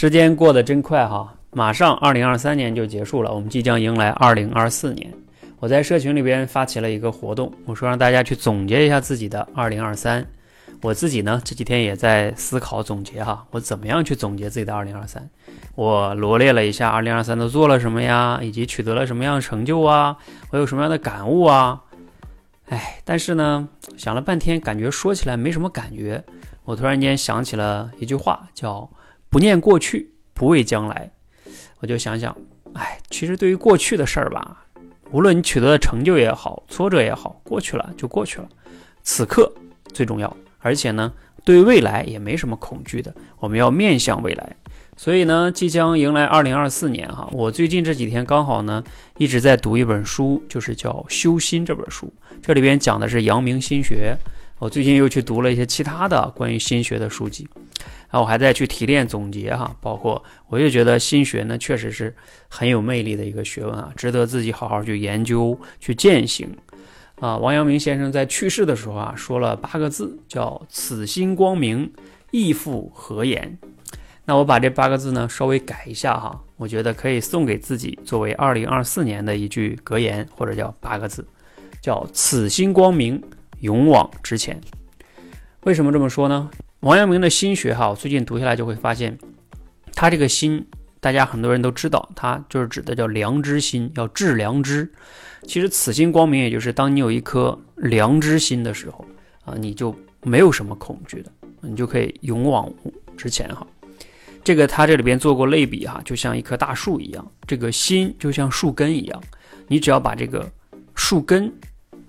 时间过得真快哈，马上二零二三年就结束了，我们即将迎来二零二四年。我在社群里边发起了一个活动，我说让大家去总结一下自己的二零二三。我自己呢这几天也在思考总结哈，我怎么样去总结自己的二零二三？我罗列了一下二零二三都做了什么呀，以及取得了什么样的成就啊，我有什么样的感悟啊？哎，但是呢，想了半天，感觉说起来没什么感觉。我突然间想起了一句话，叫“不念过去，不畏将来”。我就想想，哎，其实对于过去的事儿吧。无论你取得的成就也好，挫折也好，过去了就过去了，此刻最重要。而且呢，对未来也没什么恐惧的。我们要面向未来，所以呢，即将迎来二零二四年哈。我最近这几天刚好呢，一直在读一本书，就是叫《修心》这本书。这里边讲的是阳明心学。我最近又去读了一些其他的关于心学的书籍。啊，我还在去提炼总结哈，包括我也觉得心学呢，确实是很有魅力的一个学问啊，值得自己好好去研究、去践行。啊，王阳明先生在去世的时候啊，说了八个字，叫“此心光明，亦复何言”。那我把这八个字呢稍微改一下哈，我觉得可以送给自己作为二零二四年的一句格言，或者叫八个字，叫“此心光明，勇往直前”。为什么这么说呢？王阳明的心学哈，我最近读下来就会发现，他这个心，大家很多人都知道，他就是指的叫良知心，要致良知。其实此心光明，也就是当你有一颗良知心的时候啊，你就没有什么恐惧的，你就可以勇往直前哈。这个他这里边做过类比哈，就像一棵大树一样，这个心就像树根一样，你只要把这个树根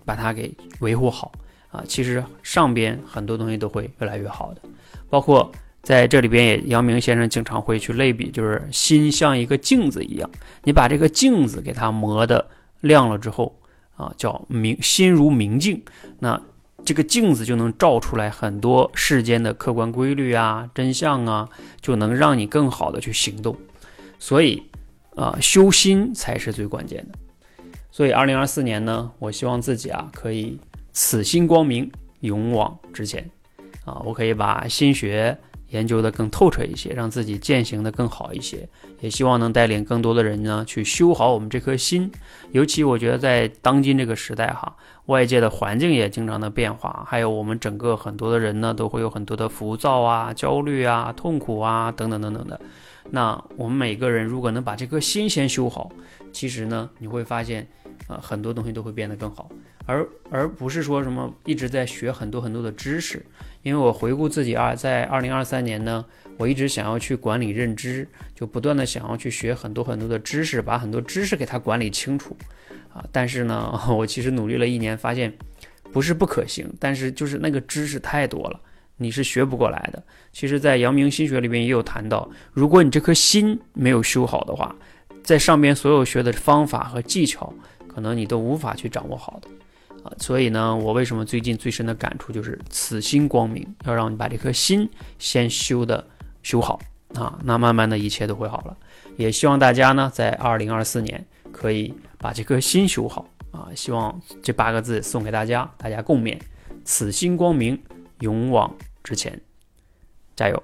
把它给维护好。啊，其实上边很多东西都会越来越好的，包括在这里边也，阳明先生经常会去类比，就是心像一个镜子一样，你把这个镜子给它磨的亮了之后，啊，叫明心如明镜，那这个镜子就能照出来很多世间的客观规律啊、真相啊，就能让你更好的去行动。所以啊，修心才是最关键的。所以二零二四年呢，我希望自己啊可以。此心光明，勇往直前，啊，我可以把心学研究的更透彻一些，让自己践行的更好一些，也希望能带领更多的人呢去修好我们这颗心。尤其我觉得在当今这个时代哈，外界的环境也经常的变化，还有我们整个很多的人呢都会有很多的浮躁啊、焦虑啊、痛苦啊等等等等的。那我们每个人如果能把这颗心先修好，其实呢你会发现。啊，很多东西都会变得更好，而而不是说什么一直在学很多很多的知识。因为我回顾自己啊，在二零二三年呢，我一直想要去管理认知，就不断的想要去学很多很多的知识，把很多知识给它管理清楚啊。但是呢，我其实努力了一年，发现不是不可行，但是就是那个知识太多了，你是学不过来的。其实，在阳明心学里边也有谈到，如果你这颗心没有修好的话，在上边所有学的方法和技巧。可能你都无法去掌握好的所以呢，我为什么最近最深的感触就是此心光明，要让你把这颗心先修的修好啊，那慢慢的一切都会好了。也希望大家呢，在二零二四年可以把这颗心修好啊，希望这八个字送给大家，大家共勉：此心光明，勇往直前，加油。